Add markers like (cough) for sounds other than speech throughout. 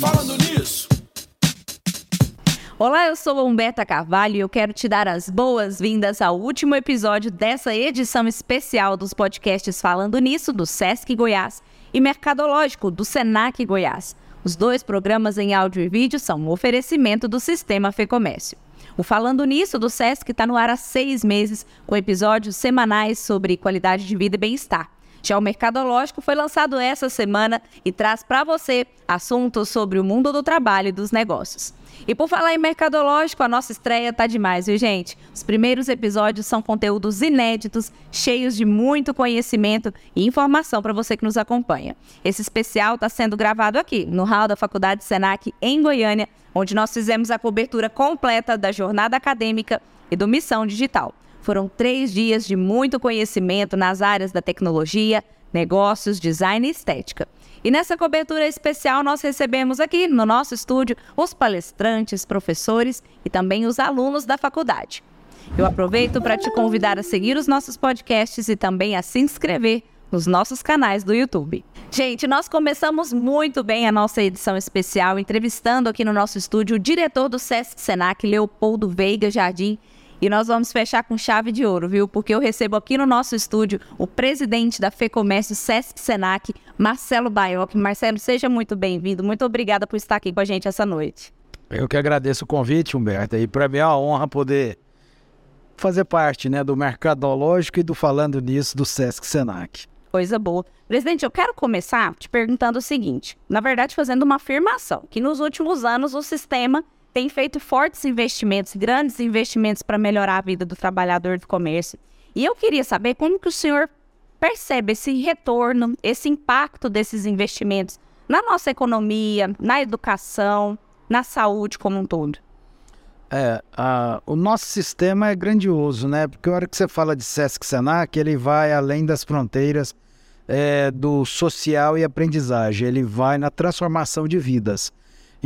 Falando nisso. Olá, eu sou Humberta Carvalho e eu quero te dar as boas-vindas ao último episódio dessa edição especial dos podcasts Falando Nisso, do Sesc Goiás, e Mercadológico, do Senac Goiás. Os dois programas em áudio e vídeo são um oferecimento do Sistema Fecomércio. O Falando Nisso do Sesc está no ar há seis meses, com episódios semanais sobre qualidade de vida e bem-estar. Já o Mercadológico foi lançado essa semana e traz para você assuntos sobre o mundo do trabalho e dos negócios. E por falar em mercadológico, a nossa estreia tá demais, viu, gente? Os primeiros episódios são conteúdos inéditos, cheios de muito conhecimento e informação para você que nos acompanha. Esse especial está sendo gravado aqui, no hall da Faculdade Senac, em Goiânia, onde nós fizemos a cobertura completa da jornada acadêmica e do Missão Digital. Foram três dias de muito conhecimento nas áreas da tecnologia, negócios, design e estética. E nessa cobertura especial, nós recebemos aqui no nosso estúdio os palestrantes, professores e também os alunos da faculdade. Eu aproveito para te convidar a seguir os nossos podcasts e também a se inscrever nos nossos canais do YouTube. Gente, nós começamos muito bem a nossa edição especial entrevistando aqui no nosso estúdio o diretor do Sesc Senac, Leopoldo Veiga Jardim, e nós vamos fechar com chave de ouro, viu? Porque eu recebo aqui no nosso estúdio o presidente da FEComércio Sesc Senac, Marcelo Baioc. Marcelo, seja muito bem-vindo. Muito obrigada por estar aqui com a gente essa noite. Eu que agradeço o convite, Humberto. E para mim é uma honra poder fazer parte né, do mercadológico e do falando nisso do Sesc Senac. Coisa boa. Presidente, eu quero começar te perguntando o seguinte: na verdade, fazendo uma afirmação, que nos últimos anos o sistema tem feito fortes investimentos, grandes investimentos para melhorar a vida do trabalhador do comércio. E eu queria saber como que o senhor percebe esse retorno, esse impacto desses investimentos na nossa economia, na educação, na saúde como um todo. É, a, o nosso sistema é grandioso, né? Porque a hora que você fala de Sesc Senac, ele vai além das fronteiras é, do social e aprendizagem, ele vai na transformação de vidas.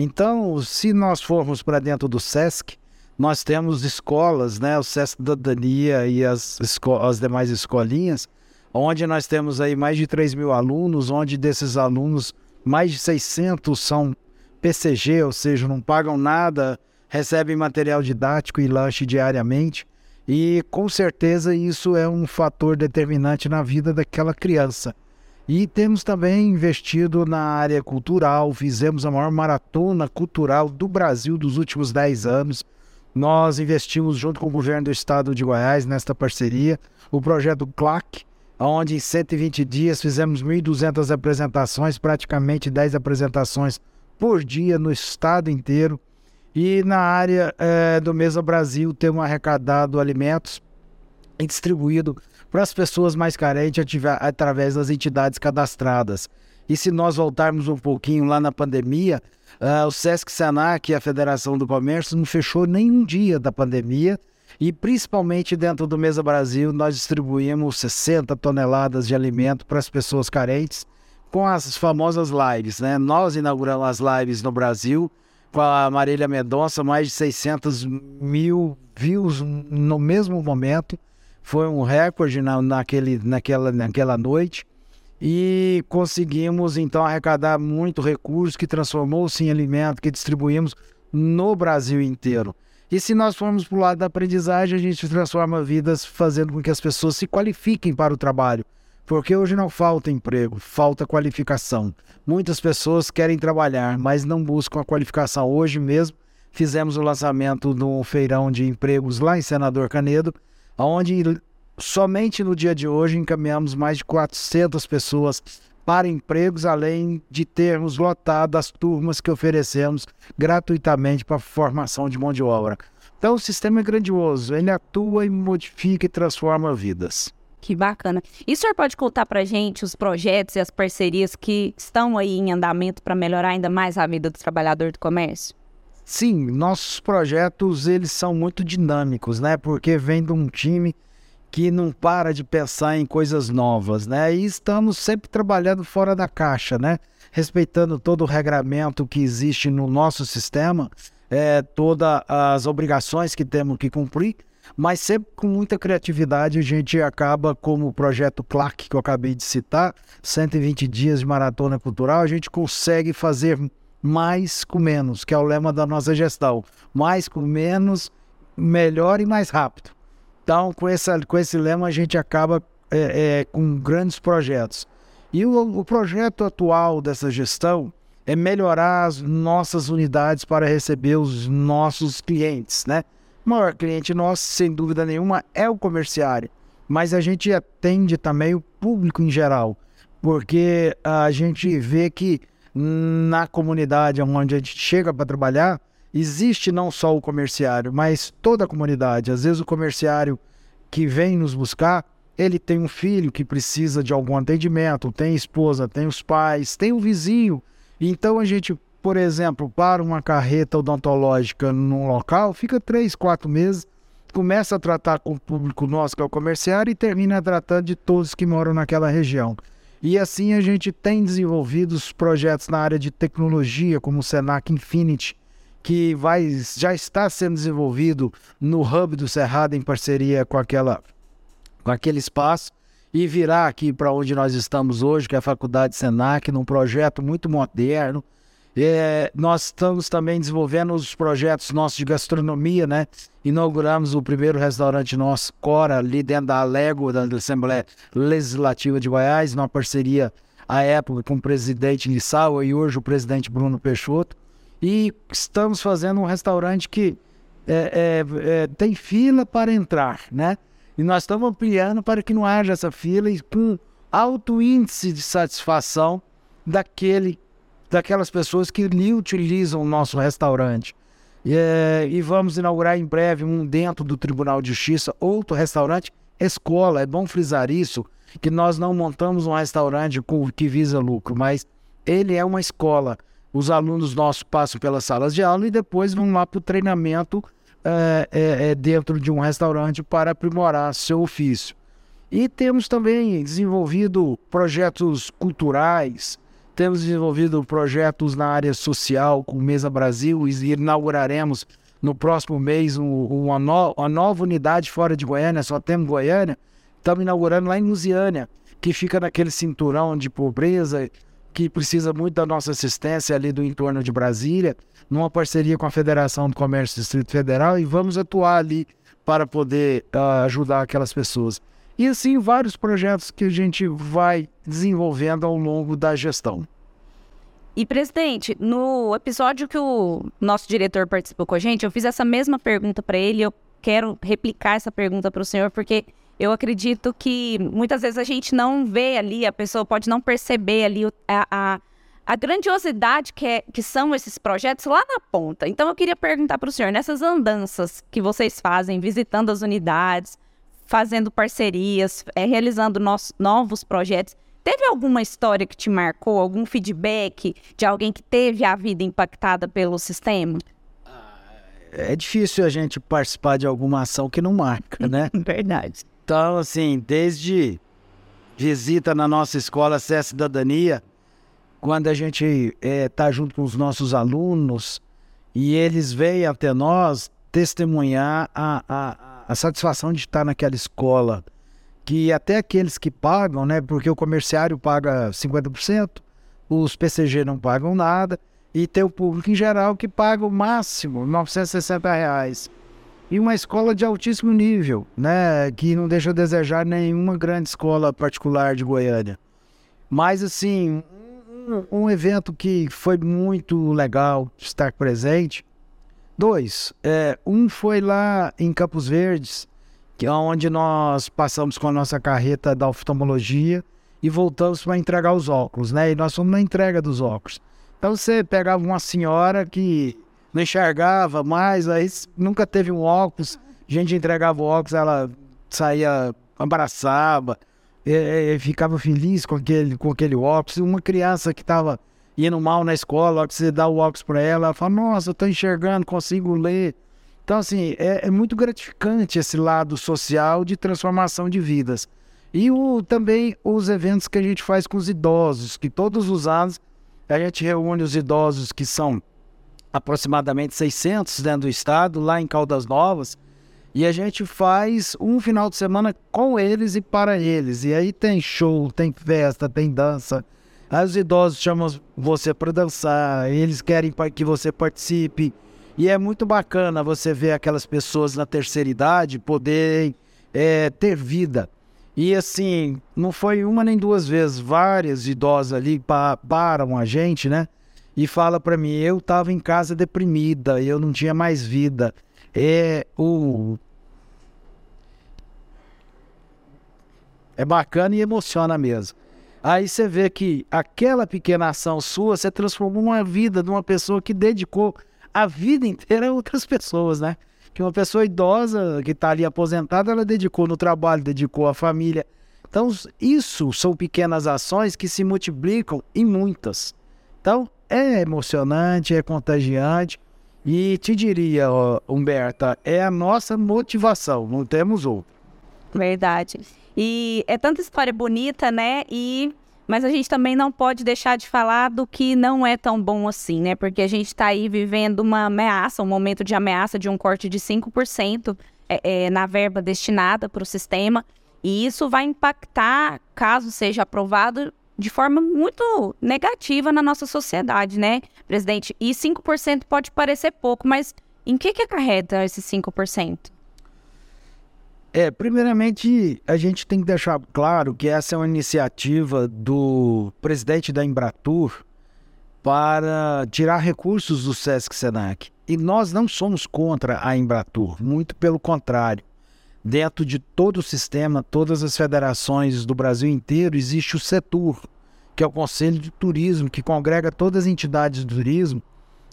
Então, se nós formos para dentro do SESC, nós temos escolas, né, o SESC da Dania e as, as demais escolinhas, onde nós temos aí mais de 3 mil alunos, onde desses alunos, mais de 600 são PCG, ou seja, não pagam nada, recebem material didático e lanche diariamente. E com certeza isso é um fator determinante na vida daquela criança. E temos também investido na área cultural, fizemos a maior maratona cultural do Brasil dos últimos 10 anos. Nós investimos junto com o governo do estado de Goiás nesta parceria, o projeto CLAC, onde em 120 dias fizemos 1.200 apresentações, praticamente 10 apresentações por dia no estado inteiro. E na área é, do Mesa Brasil temos arrecadado alimentos e distribuído para as pessoas mais carentes através das entidades cadastradas. E se nós voltarmos um pouquinho lá na pandemia, uh, o Sesc Senac e a Federação do Comércio não fechou nenhum dia da pandemia. E principalmente dentro do Mesa Brasil, nós distribuímos 60 toneladas de alimento para as pessoas carentes com as famosas lives. Né? Nós inauguramos as lives no Brasil com a Marília Mendonça, mais de 600 mil views no mesmo momento foi um recorde na, naquele, naquela, naquela noite e conseguimos então arrecadar muito recurso que transformou-se em alimento que distribuímos no Brasil inteiro. E se nós formos para o lado da aprendizagem, a gente transforma vidas fazendo com que as pessoas se qualifiquem para o trabalho. Porque hoje não falta emprego, falta qualificação. Muitas pessoas querem trabalhar, mas não buscam a qualificação. Hoje mesmo fizemos o lançamento do feirão de empregos lá em Senador Canedo, onde somente no dia de hoje encaminhamos mais de 400 pessoas para empregos, além de termos lotado as turmas que oferecemos gratuitamente para formação de mão de obra. Então o sistema é grandioso, ele atua e modifica e transforma vidas. Que bacana. E o senhor pode contar para gente os projetos e as parcerias que estão aí em andamento para melhorar ainda mais a vida do trabalhador do comércio? Sim, nossos projetos eles são muito dinâmicos, né? Porque vem de um time que não para de pensar em coisas novas, né? E estamos sempre trabalhando fora da caixa, né? Respeitando todo o regramento que existe no nosso sistema, é, todas as obrigações que temos que cumprir, mas sempre com muita criatividade a gente acaba, como o projeto CLAC que eu acabei de citar, 120 dias de maratona cultural, a gente consegue fazer mais com menos, que é o lema da nossa gestão. Mais com menos, melhor e mais rápido. Então, com, essa, com esse lema, a gente acaba é, é, com grandes projetos. E o, o projeto atual dessa gestão é melhorar as nossas unidades para receber os nossos clientes, né? O maior cliente nosso, sem dúvida nenhuma, é o comerciário, mas a gente atende também o público em geral, porque a gente vê que na comunidade onde a gente chega para trabalhar, existe não só o comerciário, mas toda a comunidade. Às vezes o comerciário que vem nos buscar, ele tem um filho que precisa de algum atendimento, tem esposa, tem os pais, tem o vizinho. Então a gente, por exemplo, para uma carreta odontológica num local, fica três, quatro meses, começa a tratar com o público nosso, que é o comerciário, e termina tratando de todos que moram naquela região. E assim a gente tem desenvolvido os projetos na área de tecnologia, como o Senac Infinity, que vai, já está sendo desenvolvido no Hub do Cerrado em parceria com, aquela, com aquele espaço. E virá aqui para onde nós estamos hoje, que é a Faculdade Senac, num projeto muito moderno, é, nós estamos também desenvolvendo os projetos nossos de gastronomia, né? Inauguramos o primeiro restaurante nosso, Cora, ali dentro da Lego, da Assembleia Legislativa de Goiás, numa parceria à época com o presidente Lissau e hoje o presidente Bruno Peixoto. E estamos fazendo um restaurante que é, é, é, tem fila para entrar, né? E nós estamos ampliando para que não haja essa fila e com alto índice de satisfação daquele daquelas pessoas que lhe utilizam o nosso restaurante. E, é, e, vamos inaugurar em breve um dentro do Tribunal de Justiça, outro restaurante, escola. É bom frisar isso, que nós não montamos um restaurante que visa lucro, mas ele é uma escola. Os alunos nossos passam pelas salas de aula e depois vão lá para o treinamento é, é, é, dentro de um restaurante para aprimorar seu ofício. E temos também desenvolvido projetos culturais, temos desenvolvido projetos na área social com Mesa Brasil e inauguraremos no próximo mês uma, no, uma nova unidade fora de Goiânia, só temos Goiânia. Estamos inaugurando lá em Lusiânia, que fica naquele cinturão de pobreza, que precisa muito da nossa assistência ali do entorno de Brasília, numa parceria com a Federação do Comércio do Distrito Federal, e vamos atuar ali para poder uh, ajudar aquelas pessoas. E assim, vários projetos que a gente vai desenvolvendo ao longo da gestão. E, presidente, no episódio que o nosso diretor participou com a gente, eu fiz essa mesma pergunta para ele. Eu quero replicar essa pergunta para o senhor, porque eu acredito que muitas vezes a gente não vê ali, a pessoa pode não perceber ali a, a, a grandiosidade que, é, que são esses projetos lá na ponta. Então, eu queria perguntar para o senhor, nessas andanças que vocês fazem, visitando as unidades, fazendo parcerias, é, realizando novos projetos. Teve alguma história que te marcou, algum feedback de alguém que teve a vida impactada pelo sistema? É difícil a gente participar de alguma ação que não marca, né? (laughs) Verdade. Então, assim, desde visita na nossa escola Sé Cidadania, quando a gente está é, junto com os nossos alunos e eles vêm até nós testemunhar a, a, a satisfação de estar naquela escola, que até aqueles que pagam, né, porque o comerciário paga 50%, os PCG não pagam nada, e tem o público em geral que paga o máximo, 960 reais. E uma escola de altíssimo nível, né, que não deixa a desejar nenhuma grande escola particular de Goiânia. Mas, assim, um, evento que foi muito legal estar presente Dois, é, um foi lá em Campos Verdes, que é onde nós passamos com a nossa carreta da oftalmologia e voltamos para entregar os óculos, né? E nós fomos na entrega dos óculos. Então você pegava uma senhora que não enxergava mais, aí nunca teve um óculos, a gente entregava o óculos, ela saía, abraçava, e, e, ficava feliz com aquele, com aquele óculos. Uma criança que estava indo mal na escola, que você dá o óculos para ela, ela fala, nossa, eu tô enxergando, consigo ler. Então, assim, é, é, muito gratificante esse lado social de transformação de vidas. E o, também os eventos que a gente faz com os idosos, que todos os anos a gente reúne os idosos que são aproximadamente 600 dentro do estado, lá em Caldas Novas, E a gente faz um final de semana com eles e para eles. E aí tem show, tem festa, tem dança. Aí os idosos chamam você para dançar, eles querem que você participe. E é muito bacana você ver aquelas pessoas na terceira idade poderem é, ter vida. E assim, não foi uma nem duas vezes, várias idosas ali param a gente, né? E fala para mim, eu estava em casa deprimida, eu não tinha mais vida. É o É bacana e emociona mesmo. Aí você vê que aquela pequena ação sua, você transformou uma vida de uma pessoa que dedicou a vida inteira a outras pessoas, né? Que uma pessoa idosa que está ali aposentada, ela dedicou no trabalho, dedicou à família. Então, isso são pequenas ações que se multiplicam em muitas. Então, é emocionante, é contagiante. E te diria, Humberta, é a nossa motivação, não temos outra. Verdade. E é tanta história bonita, né? E mas a gente também não pode deixar de falar do que não é tão bom assim, né? Porque a gente está aí vivendo uma ameaça, um momento de ameaça de um corte de 5% é, é, na verba destinada para o sistema. E isso vai impactar, caso seja aprovado, de forma muito negativa na nossa sociedade, né, presidente? E 5% pode parecer pouco, mas em que, que acarreta esses 5%? É, primeiramente, a gente tem que deixar claro que essa é uma iniciativa do presidente da Embratur para tirar recursos do Sesc Senac. E nós não somos contra a Embratur, muito pelo contrário. Dentro de todo o sistema, todas as federações do Brasil inteiro, existe o CETUR, que é o Conselho de Turismo, que congrega todas as entidades do turismo,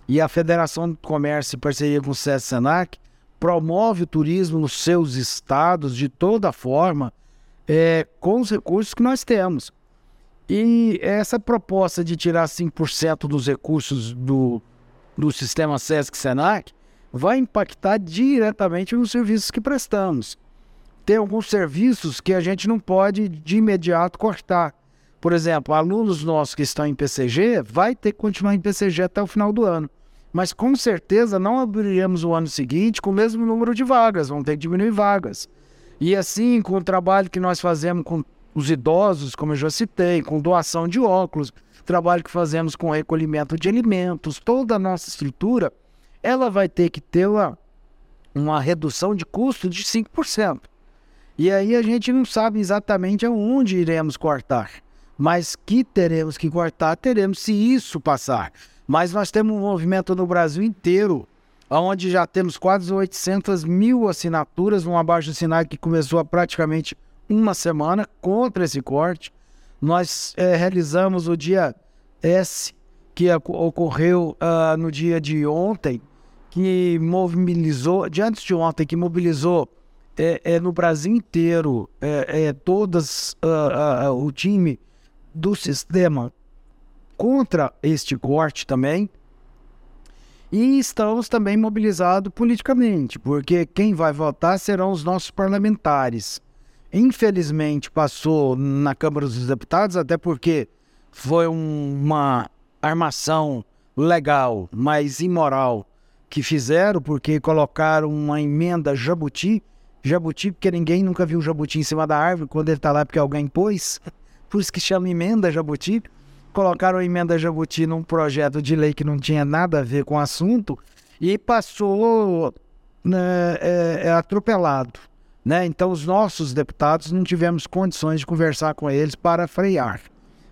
e a Federação do Comércio, em parceria com o Sesc Senac, promove o turismo nos seus estados de toda forma, é, com os recursos que nós temos. E essa proposta de tirar 5% dos recursos do, do sistema SESC-SENAC vai impactar diretamente nos serviços que prestamos. Tem alguns serviços que a gente não pode de imediato cortar. Por exemplo, alunos nossos que estão em PCG vai ter que continuar em PCG até o final do ano mas com certeza não abriremos o ano seguinte com o mesmo número de vagas, vão ter que diminuir vagas. E assim, com o trabalho que nós fazemos com os idosos, como eu já citei, com doação de óculos, trabalho que fazemos com recolhimento de alimentos, toda a nossa estrutura, ela vai ter que ter uma, uma redução de custo de 5%. E aí a gente não sabe exatamente aonde iremos cortar, mas que teremos que cortar, teremos se isso passar. Mas nós temos um movimento no Brasil inteiro, onde já temos quase 800 mil assinaturas, um abaixo assinado que começou há praticamente uma semana contra esse corte. Nós é, realizamos o dia S, que ocorreu uh, no dia de ontem, que mobilizou, de antes de ontem, que mobilizou é, é, no Brasil inteiro é, é todas uh, uh, o time do sistema contra este corte também. E estamos também mobilizados politicamente, porque quem vai votar serão os nossos parlamentares. Infelizmente passou na Câmara dos Deputados, até porque foi um, uma armação legal, mas imoral que fizeram, porque colocaram uma emenda jabuti. Jabuti, porque ninguém nunca viu jabuti em cima da árvore quando ele está lá porque alguém pôs. Por isso que chama emenda jabuti colocaram a emenda Jabuti num projeto de lei que não tinha nada a ver com o assunto e passou né, é, é atropelado. Né? Então, os nossos deputados não tivemos condições de conversar com eles para frear.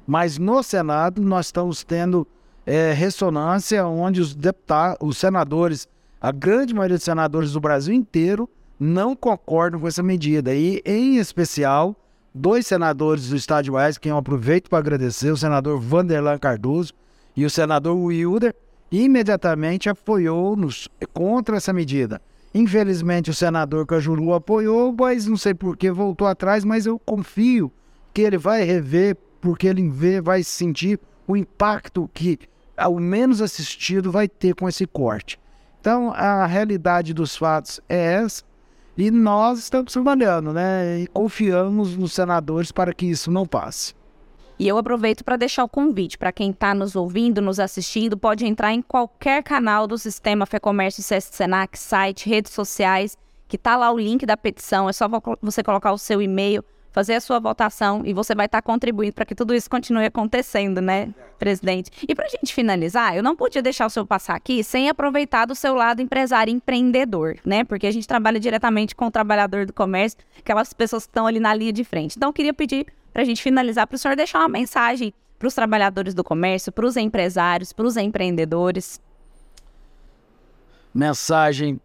Mas no Senado, nós estamos tendo é, ressonância onde os deputados, os senadores, a grande maioria dos senadores do Brasil inteiro não concordam com essa medida. E, em especial, dois senadores do Estado de Goiás, quem eu aproveito para agradecer, o senador Vanderlan Cardoso e o senador Wilder, imediatamente apoiou-nos contra essa medida. Infelizmente, o senador Cajuru apoiou, mas não sei por que voltou atrás, mas eu confio que ele vai rever, porque ele vê, vai sentir o impacto que ao menos assistido vai ter com esse corte. Então, a realidade dos fatos é essa. E nós estamos trabalhando, né? E confiamos nos senadores para que isso não passe. E eu aproveito para deixar o convite para quem está nos ouvindo, nos assistindo, pode entrar em qualquer canal do Sistema Fê Comércio Sesc Senac, site, redes sociais, que tá lá o link da petição, é só você colocar o seu e-mail, fazer a sua votação e você vai estar contribuindo para que tudo isso continue acontecendo, né, presidente? E para a gente finalizar, eu não podia deixar o senhor passar aqui sem aproveitar do seu lado empresário empreendedor, né? Porque a gente trabalha diretamente com o trabalhador do comércio, aquelas pessoas que estão ali na linha de frente. Então, eu queria pedir para a gente finalizar para o senhor deixar uma mensagem para os trabalhadores do comércio, para os empresários, para os empreendedores. Mensagem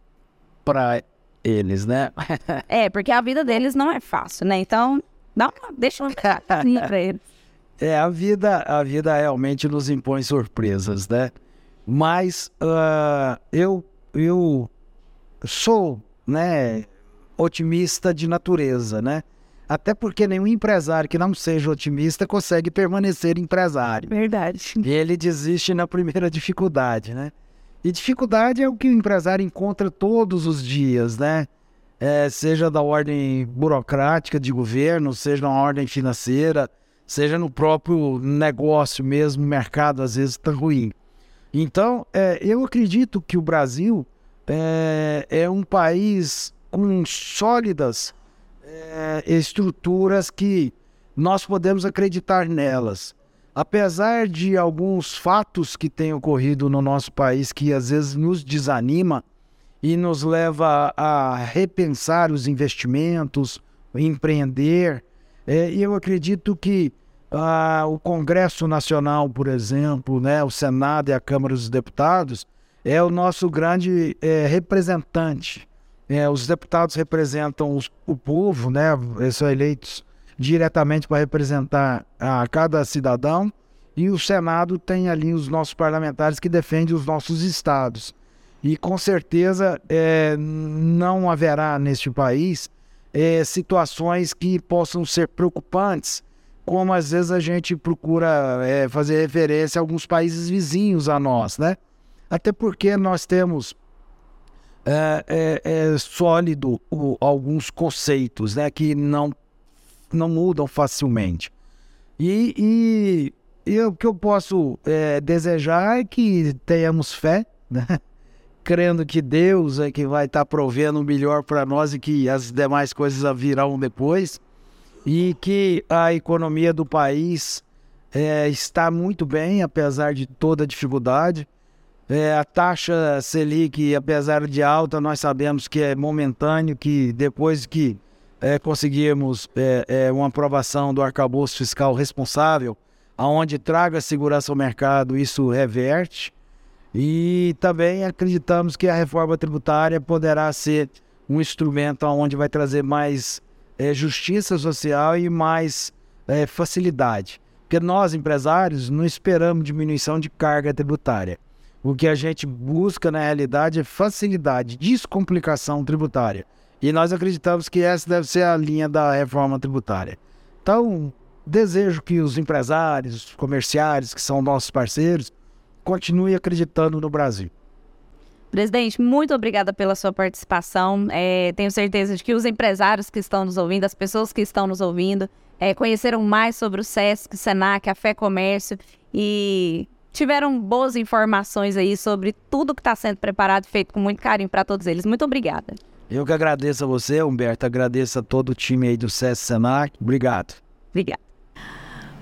para eles, né? (laughs) é, porque a vida deles não é fácil, né? Então, dá uma, deixa uma para eles. (laughs) É, a vida, a vida realmente nos impõe surpresas, né? Mas uh, eu, eu sou, né, otimista de natureza, né? Até porque nenhum empresário que não seja otimista consegue permanecer empresário. Verdade. E ele desiste na primeira dificuldade, né? E dificuldade é o que o empresário encontra todos os dias, né? É, seja da ordem burocrática de governo, seja na ordem financeira, seja no próprio negócio mesmo, mercado às vezes está ruim. Então, é, eu acredito que o Brasil é, é um país com sólidas é, estruturas que nós podemos acreditar nelas apesar de alguns fatos que têm ocorrido no nosso país que às vezes nos desanima e nos leva a repensar os investimentos, empreender, é, eu acredito que ah, o Congresso Nacional, por exemplo, né, o Senado e a Câmara dos Deputados, é o nosso grande é, representante. É, os deputados representam os, o povo, né, eles são eleitos diretamente para representar a cada cidadão, e o Senado tem ali os nossos parlamentares que defendem os nossos estados. E com certeza é, não haverá neste país é, situações que possam ser preocupantes, como às vezes a gente procura é, fazer referência a alguns países vizinhos a nós, né? Até porque nós temos é, é, é sólido o, alguns conceitos né, que não não mudam facilmente. E, e, e o que eu posso é, desejar é que tenhamos fé, né? (laughs) crendo que Deus é que vai estar tá provendo o melhor para nós e que as demais coisas virão depois, e que a economia do país é, está muito bem, apesar de toda a dificuldade. É, a taxa Selic, apesar de alta, nós sabemos que é momentâneo, que depois que é, conseguirmos é, é, uma aprovação do arcabouço fiscal responsável, aonde traga segurança ao mercado, isso reverte. E também acreditamos que a reforma tributária poderá ser um instrumento onde vai trazer mais é, justiça social e mais é, facilidade. Porque nós, empresários, não esperamos diminuição de carga tributária. O que a gente busca, na realidade, é facilidade, descomplicação tributária. E nós acreditamos que essa deve ser a linha da reforma tributária. Então, desejo que os empresários, os comerciários, que são nossos parceiros, continuem acreditando no Brasil. Presidente, muito obrigada pela sua participação. É, tenho certeza de que os empresários que estão nos ouvindo, as pessoas que estão nos ouvindo, é, conheceram mais sobre o SESC, Senac, a Fé Comércio e tiveram boas informações aí sobre tudo que está sendo preparado e feito com muito carinho para todos eles. Muito obrigada. Eu que agradeço a você, Humberto. Agradeço a todo o time aí do SESC Senac. Obrigado. Obrigada.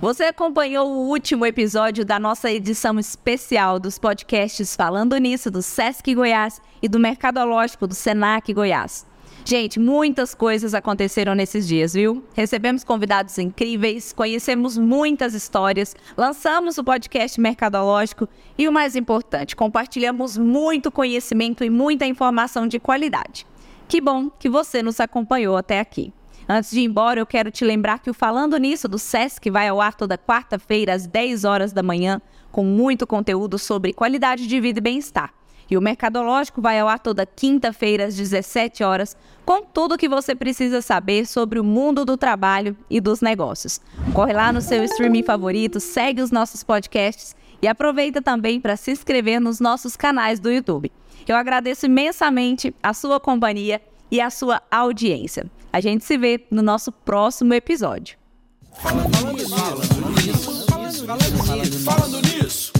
Você acompanhou o último episódio da nossa edição especial dos podcasts Falando Nisso, do Sesc Goiás e do Mercadológico do Senac Goiás. Gente, muitas coisas aconteceram nesses dias, viu? Recebemos convidados incríveis, conhecemos muitas histórias, lançamos o podcast Mercadológico e o mais importante, compartilhamos muito conhecimento e muita informação de qualidade. Que bom que você nos acompanhou até aqui. Antes de ir embora, eu quero te lembrar que o Falando Nisso do SESC vai ao ar toda quarta-feira às 10 horas da manhã, com muito conteúdo sobre qualidade de vida e bem-estar. E o Mercadológico vai ao ar toda quinta-feira às 17 horas, com tudo o que você precisa saber sobre o mundo do trabalho e dos negócios. Corre lá no seu streaming favorito, segue os nossos podcasts e aproveita também para se inscrever nos nossos canais do YouTube. Eu agradeço imensamente a sua companhia e a sua audiência. A gente se vê no nosso próximo episódio. Falando nisso, falando nisso, falando nisso.